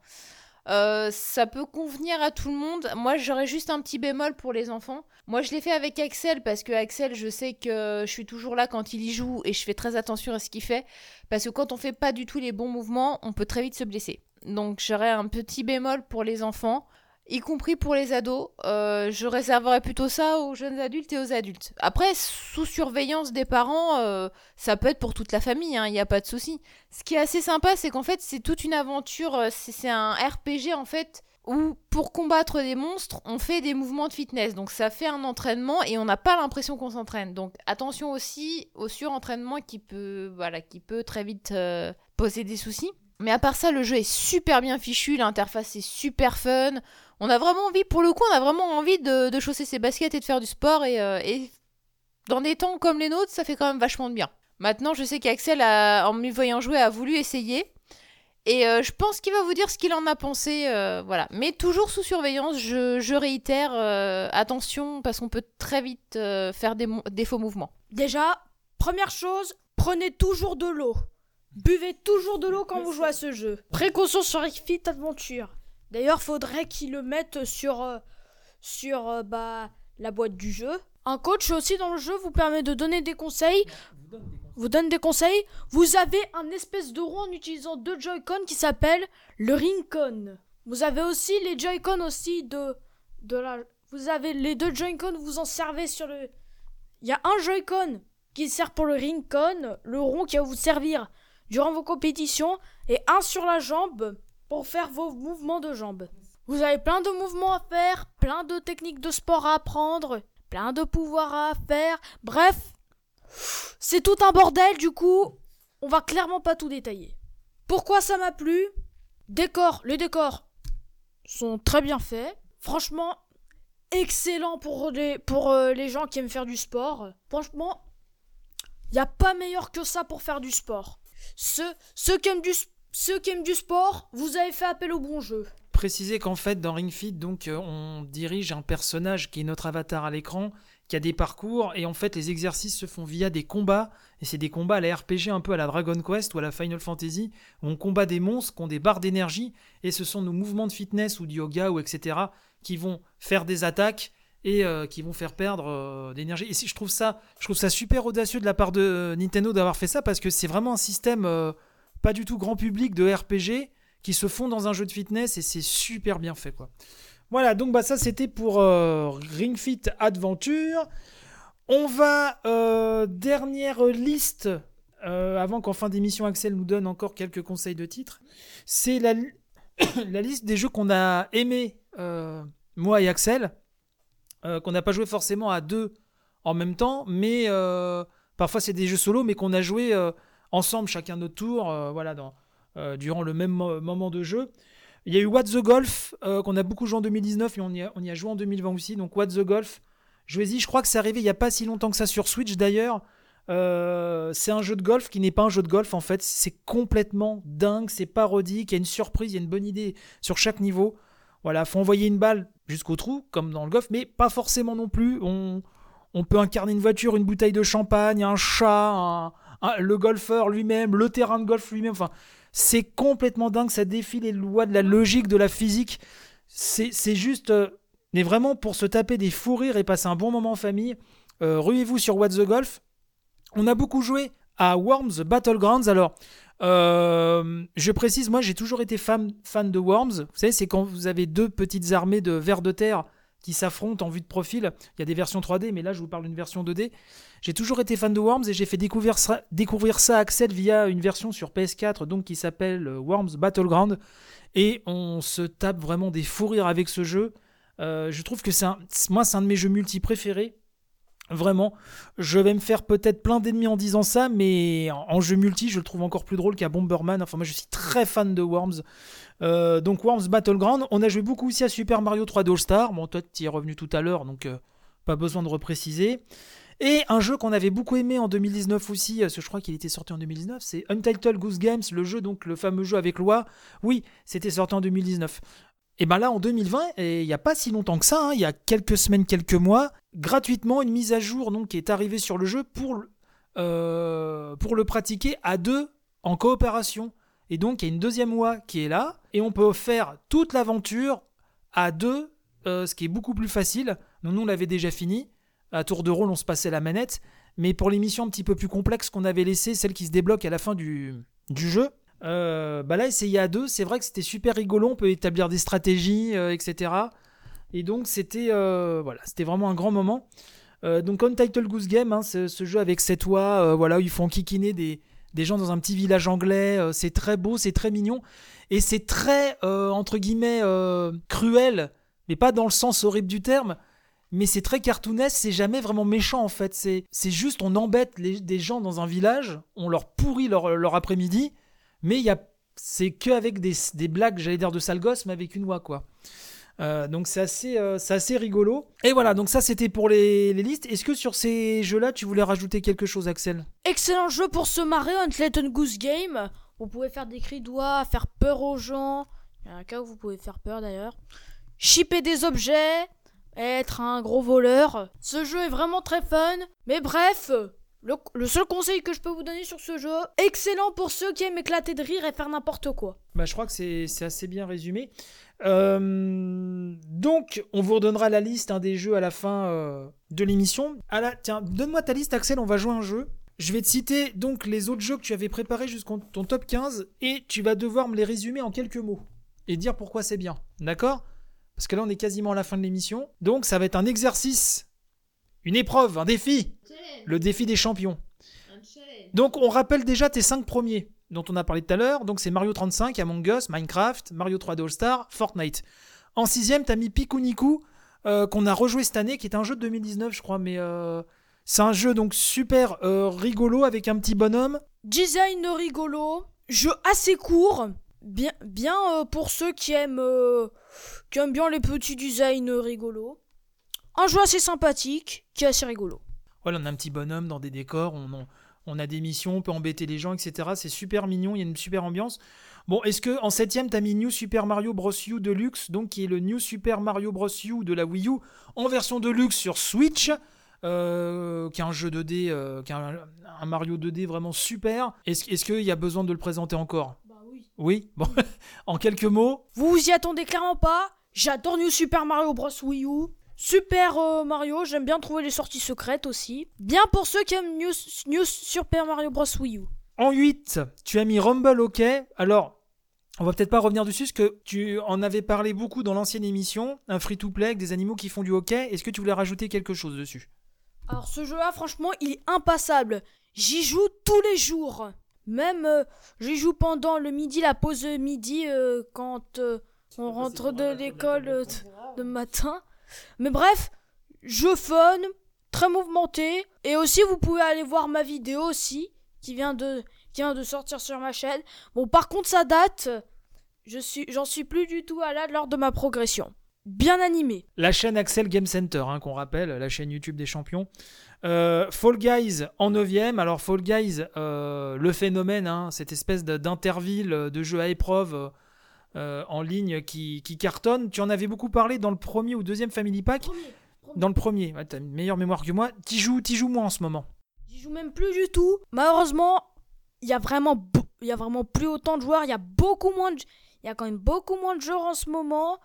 Euh, ça peut convenir à tout le monde. Moi, j'aurais juste un petit bémol pour les enfants. Moi, je l'ai fait avec Axel parce que Axel, je sais que je suis toujours là quand il y joue et je fais très attention à ce qu'il fait. Parce que quand on fait pas du tout les bons mouvements, on peut très vite se blesser. Donc, j'aurais un petit bémol pour les enfants y compris pour les ados. Euh, je réserverais plutôt ça aux jeunes adultes et aux adultes. Après, sous surveillance des parents, euh, ça peut être pour toute la famille, il hein, n'y a pas de souci. Ce qui est assez sympa, c'est qu'en fait, c'est toute une aventure, euh, c'est un RPG en fait, où pour combattre des monstres, on fait des mouvements de fitness. Donc ça fait un entraînement et on n'a pas l'impression qu'on s'entraîne. Donc attention aussi au surentraînement qui peut, voilà, qui peut très vite poser des soucis. Mais à part ça, le jeu est super bien fichu, l'interface est super fun. On a vraiment envie, pour le coup, on a vraiment envie de, chausser ses baskets et de faire du sport. Euh, et, dans des temps comme les nôtres, ça fait quand même vachement de bien. Maintenant, je sais qu'Axel, en me voyant jouer, a voulu essayer. Et euh, je pense qu'il va vous dire ce qu'il en a pensé. Euh, voilà. Mais toujours sous surveillance, je, réitère, attention, parce qu'on peut très vite faire des faux mouvements. Déjà, première chose, prenez toujours de l'eau. Buvez toujours de l'eau quand vous jouez à ce jeu. Précaution sur Fit Adventure. D'ailleurs, faudrait qu'ils le mettent sur, euh, sur euh, bah, la boîte du jeu. Un coach aussi dans le jeu vous permet de donner des conseils. Vous donne des conseils. Vous avez un espèce de rond en utilisant deux Joy-Con qui s'appelle le Ring-Con. Vous avez aussi les Joy-Con aussi de, de la... Vous avez les deux Joy-Con, vous en servez sur le... Il y a un Joy-Con qui sert pour le Ring-Con, le rond qui va vous servir durant vos compétitions, et un sur la jambe pour faire vos mouvements de jambes. Vous avez plein de mouvements à faire, plein de techniques de sport à apprendre, plein de pouvoirs à faire. Bref, c'est tout un bordel du coup, on va clairement pas tout détailler. Pourquoi ça m'a plu? Décor, les décors sont très bien faits. Franchement, excellent pour les, pour euh, les gens qui aiment faire du sport. Franchement, il n'y a pas meilleur que ça pour faire du sport. Ceux, ceux qui aiment du sport ceux qui aiment du sport, vous avez fait appel au bon jeu. Préciser qu'en fait, dans Ring Fit, donc, euh, on dirige un personnage qui est notre avatar à l'écran, qui a des parcours, et en fait, les exercices se font via des combats, et c'est des combats à la RPG un peu à la Dragon Quest ou à la Final Fantasy, où on combat des monstres qui ont des barres d'énergie, et ce sont nos mouvements de fitness ou de yoga ou etc. qui vont faire des attaques et euh, qui vont faire perdre euh, d'énergie. Et si je trouve ça, je trouve ça super audacieux de la part de Nintendo d'avoir fait ça parce que c'est vraiment un système pas du tout grand public de RPG qui se font dans un jeu de fitness et c'est super bien fait quoi. Voilà, donc bah ça c'était pour euh, Ring Fit Adventure. On va euh, dernière liste euh, avant qu'en fin d'émission Axel nous donne encore quelques conseils de titres. C'est la, la liste des jeux qu'on a aimé moi et Axel, qu'on n'a pas joué forcément à deux en même temps, mais parfois c'est des jeux solo, mais qu'on a joué ensemble, chacun notre tour, euh, voilà, dans, euh, durant le même moment de jeu. Il y a eu What the Golf, euh, qu'on a beaucoup joué en 2019, et on y a, on y a joué en 2020 aussi. Donc What the Golf, jouez-y. Je crois que c'est arrivé il n'y a pas si longtemps que ça sur Switch d'ailleurs. c'est un jeu de golf qui n'est pas un jeu de golf en fait. C'est complètement dingue, c'est parodique. Il y a une surprise, il y a une bonne idée sur chaque niveau. Voilà, faut envoyer une balle jusqu'au trou, comme dans le golf, mais pas forcément non plus. On, on peut incarner une voiture, une bouteille de champagne, un chat, le golfeur lui-même, le terrain de golf lui-même. Enfin, c'est complètement dingue. Ça défie les lois de la logique, de la physique. C'est juste. Euh, mais vraiment pour se taper des fous rires et passer un bon moment en famille, euh, ruez-vous sur What the Golf. On a beaucoup joué à Worms Battlegrounds. Alors, euh, je précise, moi j'ai toujours été fan, de Worms. Vous savez, c'est quand vous avez deux petites armées de vers de terre qui s'affrontent en vue de profil. Il y a des versions 3D, mais là je vous parle d'une version 2D. J'ai toujours été fan de Worms et j'ai fait découvrir ça, à Axel via une version sur PS4 donc qui s'appelle euh, Worms Battleground. Et on se tape vraiment des fous rires avec ce jeu. Euh, je trouve que c'est moi c'est un de mes jeux multi préférés. Vraiment, je vais me faire peut-être plein d'ennemis en disant ça, mais en jeu multi, je le trouve encore plus drôle qu'à Bomberman. Enfin, moi, je suis très fan de Worms. Euh, donc, Worms Battleground. On a joué beaucoup aussi à Super Mario 3D All Star. Bon, toi, tu es revenu tout à l'heure, donc euh, pas besoin de repréciser. Et un jeu qu'on avait beaucoup aimé en 2019 aussi, parce que je crois qu'il était sorti en 2019, c'est Untitled Goose Games, le jeu, donc le fameux jeu avec loi. Oui, c'était sorti en 2019. Et ben là, en 2020, et il n'y a pas si longtemps que ça, hein, il y a quelques semaines, quelques mois, gratuitement une mise à jour donc, qui est arrivée sur le jeu pour, euh, le pratiquer à deux en coopération. Et donc, il y a une deuxième loi qui est là, et on peut faire toute l'aventure à deux, euh, ce qui est beaucoup plus facile. Nous, nous, on l'avait déjà fini. À tour de rôle, on se passait la manette. Mais pour les missions un petit peu plus complexes qu'on avait laissées, celles qui se débloquent à la fin du, du jeu, euh, bah là, essayer à deux, c'est vrai que c'était super rigolo. On peut établir des stratégies, euh, etc. Et donc, c'était euh, voilà, c'était vraiment un grand moment. donc, Untitled Goose Game, hein, ce jeu avec cette oie, voilà, où ils font kikiner des, des gens dans un petit village anglais. c'est très beau, c'est très mignon. Et c'est très, entre guillemets, cruel, mais pas dans le sens horrible du terme mais c'est très cartoonesque, c'est jamais vraiment méchant en fait. C'est, juste on embête les, des gens dans un village, on leur pourrit leur, leur après-midi, mais il y a, c'est que avec des, des blagues, j'allais dire de sale mais avec une oie, quoi. Euh, donc c'est assez, euh, c'est assez rigolo. Et voilà, donc ça c'était pour les, les listes. Est-ce que sur ces jeux-là, tu voulais rajouter quelque chose, Axel? Excellent jeu pour se marrer, un Goose Game. Vous pouvez faire des cris d'oie, faire peur aux gens. Il y a un cas où vous pouvez faire peur d'ailleurs. Chipper des objets, être un gros voleur. Ce jeu est vraiment très fun. Mais bref, le, seul conseil que je peux vous donner sur ce jeu, excellent pour ceux qui aiment éclater de rire et faire n'importe quoi. Bah, je crois que c'est assez bien résumé. Euh, donc, on vous redonnera la liste hein, des jeux à la fin euh, de l'émission. Ah tiens, donne-moi ta liste, Axel, on va jouer un jeu. Je vais te citer donc les autres jeux que tu avais préparés jusqu'en ton top 15 et tu vas devoir me les résumer en quelques mots et dire pourquoi c'est bien. D'accord? Parce que là, on est quasiment à la fin de l'émission. Donc, ça va être un exercice, une épreuve, un défi le défi des champions. Donc on rappelle déjà tes 5 premiers dont on a parlé tout à l'heure. Donc c'est Mario 35, Among Us, Minecraft, Mario 3D All Star, Fortnite. En sixième, t'as mis Pikuniku, euh, qu'on a rejoué cette année, qui est un jeu de 2019, je crois, mais euh, c'est un jeu donc super euh, rigolo avec un petit bonhomme. Design rigolo, jeu assez court, bien, bien pour ceux qui aiment, qui aiment bien les petits designs rigolos. Un jeu assez sympathique, qui est assez rigolo voilà, on a un petit bonhomme dans des décors, on, on a des missions, on peut embêter les gens, etc. C'est super mignon, il y a une super ambiance. Bon, est-ce que en septième, t'as mis New Super Mario Bros. U Deluxe, donc qui est le New Super Mario Bros. U de la Wii U en version Deluxe sur Switch euh, qui est un jeu 2D, euh, qui est un, Mario 2D vraiment super. Est-ce est qu'il y a besoin de le présenter encore? Bah oui. Oui? Bon, en quelques mots. Vous vous y attendez clairement pas J'adore New Super Mario Bros. Wii U. Super euh, Mario, j'aime bien trouver les sorties secrètes aussi. Bien pour ceux qui aiment New, Super Mario Bros. Wii U. En 8, tu as mis Rumble OK. Alors, on va peut-être pas revenir dessus, parce que tu en avais parlé beaucoup dans l'ancienne émission, un free-to-play avec des animaux qui font du hockey. Est-ce que tu voulais rajouter quelque chose dessus? Alors, ce jeu-là, franchement, il est impassable. J'y joue tous les jours. Même, euh, j'y joue pendant le midi, la pause midi, euh, quand on rentre de l'école de matin. Mais bref, jeu fun, très mouvementé. Et aussi, vous pouvez aller voir ma vidéo aussi, qui vient de, qui vient de sortir sur ma chaîne. Bon, par contre, ça date. Je suis, j'en suis plus du tout à là lors de ma progression. Bien animé. La chaîne Axel Game Center, hein, qu'on rappelle, la chaîne YouTube des champions. Euh, Fall Guys en 9ème. Alors, Fall Guys, euh, le phénomène, hein, cette espèce d'interville de jeu à épreuve euh, en ligne qui, cartonne. Tu en avais beaucoup parlé dans le premier ou deuxième Family Pack. Dans le premier, ouais, t'as une meilleure mémoire que moi. T'y joues, t'y joues moins en ce moment. J'y joue même plus du tout. Malheureusement, il y a vraiment, il y a vraiment plus autant de joueurs. Il y a beaucoup moins de, il y a quand même beaucoup moins de joueurs en ce moment.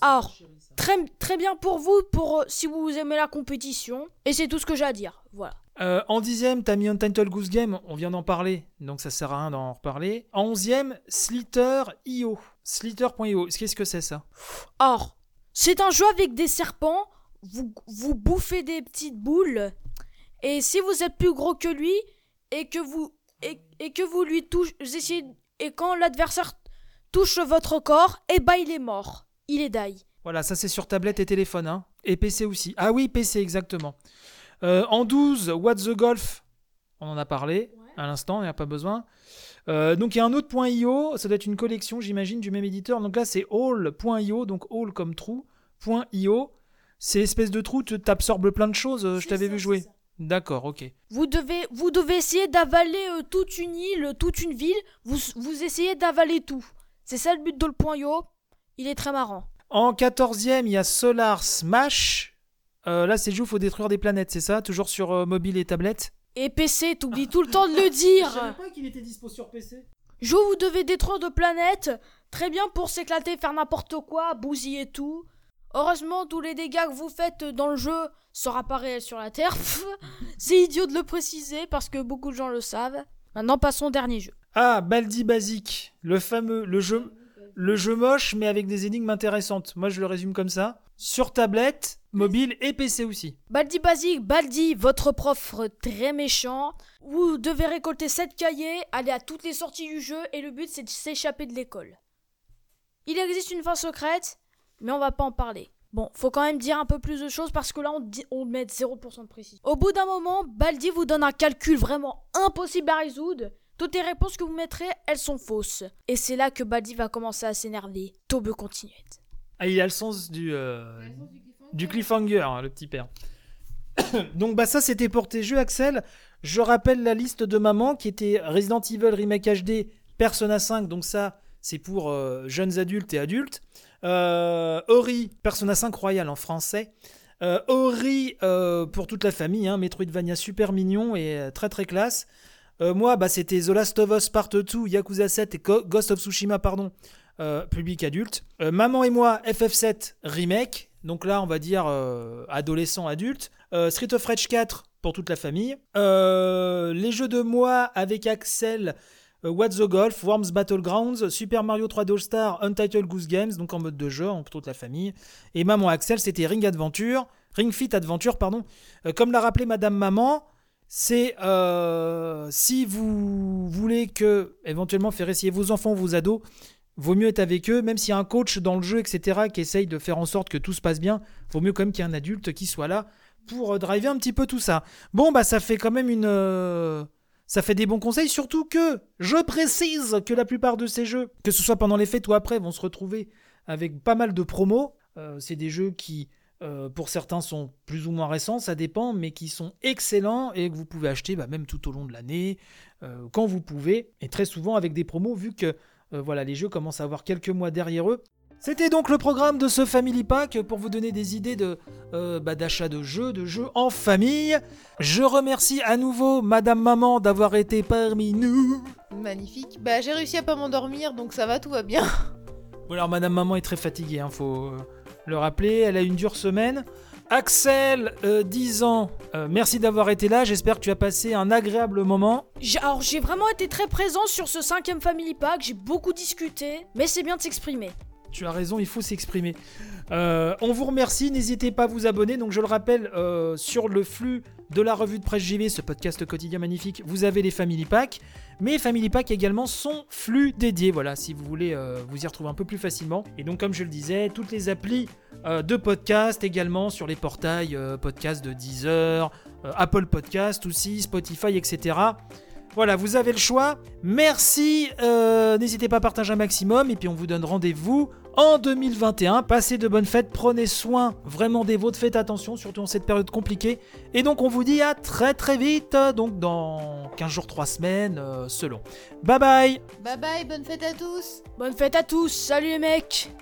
Alors, très, très bien pour vous, pour euh, si vous aimez la compétition. Et c'est tout ce que j'ai à dire. Voilà. Euh, en dixième, t'as mis Untitled Goose Game, on vient d'en parler, donc ça sert à rien d'en reparler. En onzième, Slither.io. Slither.io, qu'est-ce que c'est ça? Or, C'est un jeu avec des serpents. Vous, vous bouffez des petites boules. Et si vous êtes plus gros que lui et que vous et, et que vous lui touchez, essayez et quand l'adversaire touche votre corps, et eh bah ben, il est mort. Il est die. Voilà, ça c'est sur tablette et téléphone, hein. Et PC aussi. Ah oui, PC exactement. Euh, en 12, What the Golf, on en a parlé à l'instant, il n'y a pas besoin. Euh, donc il y a un autre point .io, ça doit être une collection, j'imagine, du même éditeur. Donc là c'est all.io, donc all comme trou, .io. C'est espèce de trou, tu t'absorbes plein de choses, euh, je t'avais vu jouer. D'accord, ok. Vous devez, vous devez essayer d'avaler euh, toute une île, toute une ville. Vous, vous essayez d'avaler tout. C'est ça le but de le .io. Il est très marrant. En 14e, il y a Solar Smash. là, c'est le jeu où il faut détruire des planètes, c'est ça? Toujours sur mobile et tablette? Et PC, t'oublies tout le temps de le dire. Je savais pas qu'il était dispo sur PC. Jeu vous devez détruire de planètes. Très bien pour s'éclater, faire n'importe quoi, bousiller tout. Heureusement, tous les dégâts que vous faites dans le jeu sera pas réel sur la Terre. C'est idiot de le préciser parce que beaucoup de gens le savent. Maintenant, passons au dernier jeu. Ah, Baldi Basic, le fameux, le jeu, le jeu moche mais avec des énigmes intéressantes. Moi, je le résume comme ça sur tablette, mobile et PC aussi. Baldi Basique, Baldi, votre prof très méchant. Vous devez récolter 7 cahiers, aller à toutes les sorties du jeu et le but c'est de s'échapper de l'école. Il existe une fin secrète, mais on va pas en parler. Bon, faut quand même dire un peu plus de choses parce que là on, on met 0% de précision. Au bout d'un moment, Baldi vous donne un calcul vraiment impossible à résoudre. Toutes les réponses que vous mettrez, elles sont fausses. Et c'est là que Baldi va commencer à s'énerver. Tobe continuette. Ah, il a le sens du, euh, du cliffhanger, hein, le petit père. Donc bah ça c'était pour tes jeux Axel. Je rappelle la liste de maman qui était Resident Evil Remake HD, Persona 5, donc ça c'est pour euh, jeunes adultes et adultes. Euh, Ori, Persona 5 Royal en français. Ori pour toute la famille, hein, Metroidvania super mignon et très très classe. Moi bah c'était The Last of Us Part 2, Yakuza 7 et Ghost of Tsushima pardon euh, public adulte. Euh, Maman et moi, FF7 remake. Donc là, on va dire euh, adolescent adulte. Street of Rage 4 pour toute la famille. les jeux de moi avec Axel. What the Golf, Worms Battlegrounds, Super Mario 3D All Star, Untitled Goose Games, donc en mode de jeu pour toute la famille. Et Maman Axel, c'était Ring Adventure, Ring Fit Adventure, pardon. comme l'a rappelé Madame Maman, c'est si vous voulez que éventuellement faire essayer vos enfants vos ados, vaut mieux être avec eux, même s'il y a un coach dans le jeu, etc., qui essaye de faire en sorte que tout se passe bien, vaut mieux quand même qu'il y ait un adulte qui soit là pour euh, driver un petit peu tout ça. Bon, bah ça fait quand même une... Euh, ça fait des bons conseils, surtout que je précise que la plupart de ces jeux, que ce soit pendant les fêtes ou après, vont se retrouver avec pas mal de promos. Euh, c'est des jeux qui, pour certains, sont plus ou moins récents, ça dépend, mais qui sont excellents et que vous pouvez acheter bah, même tout au long de l'année, quand vous pouvez, et très souvent avec des promos, vu que euh, voilà, les jeux commencent à avoir quelques mois derrière eux. C'était donc le programme de ce Family Pack pour vous donner des idées de euh, bah, d'achat de jeux, de jeux en famille. Je remercie à nouveau Madame Maman d'avoir été parmi nous. Magnifique. Bah j'ai réussi à pas m'endormir donc ça va, tout va bien. Bon alors Madame Maman est très fatiguée, hein, faut euh, le rappeler. Elle a une dure semaine. Axel, 10 euh, ans, euh, merci d'avoir été là. J'espère que tu as passé un agréable moment. Alors, j'ai vraiment été très présent sur ce cinquième Family Pack. J'ai beaucoup discuté, mais c'est bien de s'exprimer. Tu as raison, il faut s'exprimer. Euh, on vous remercie, n'hésitez pas à vous abonner. Donc je le rappelle, sur le flux de la revue de presse JV, ce podcast quotidien magnifique, vous avez les Family Pack. Mais Family Pack également son flux dédié, voilà, si vous voulez vous y retrouver un peu plus facilement. Et donc comme je le disais, toutes les applis euh, de podcasts également sur les portails euh, podcasts de Deezer, euh, Apple Podcast aussi, Spotify, etc. Voilà, vous avez le choix. Merci. N'hésitez pas à partager un maximum. Et puis on vous donne rendez-vous en 2021. Passez de bonnes fêtes. Prenez soin vraiment des vôtres. Faites attention, surtout en cette période compliquée. Et donc on vous dit à très très vite. Donc dans 15 jours, 3 semaines, selon. Bye bye. Bye bye. Bonne fête à tous. Bonne fête à tous. Salut les mecs.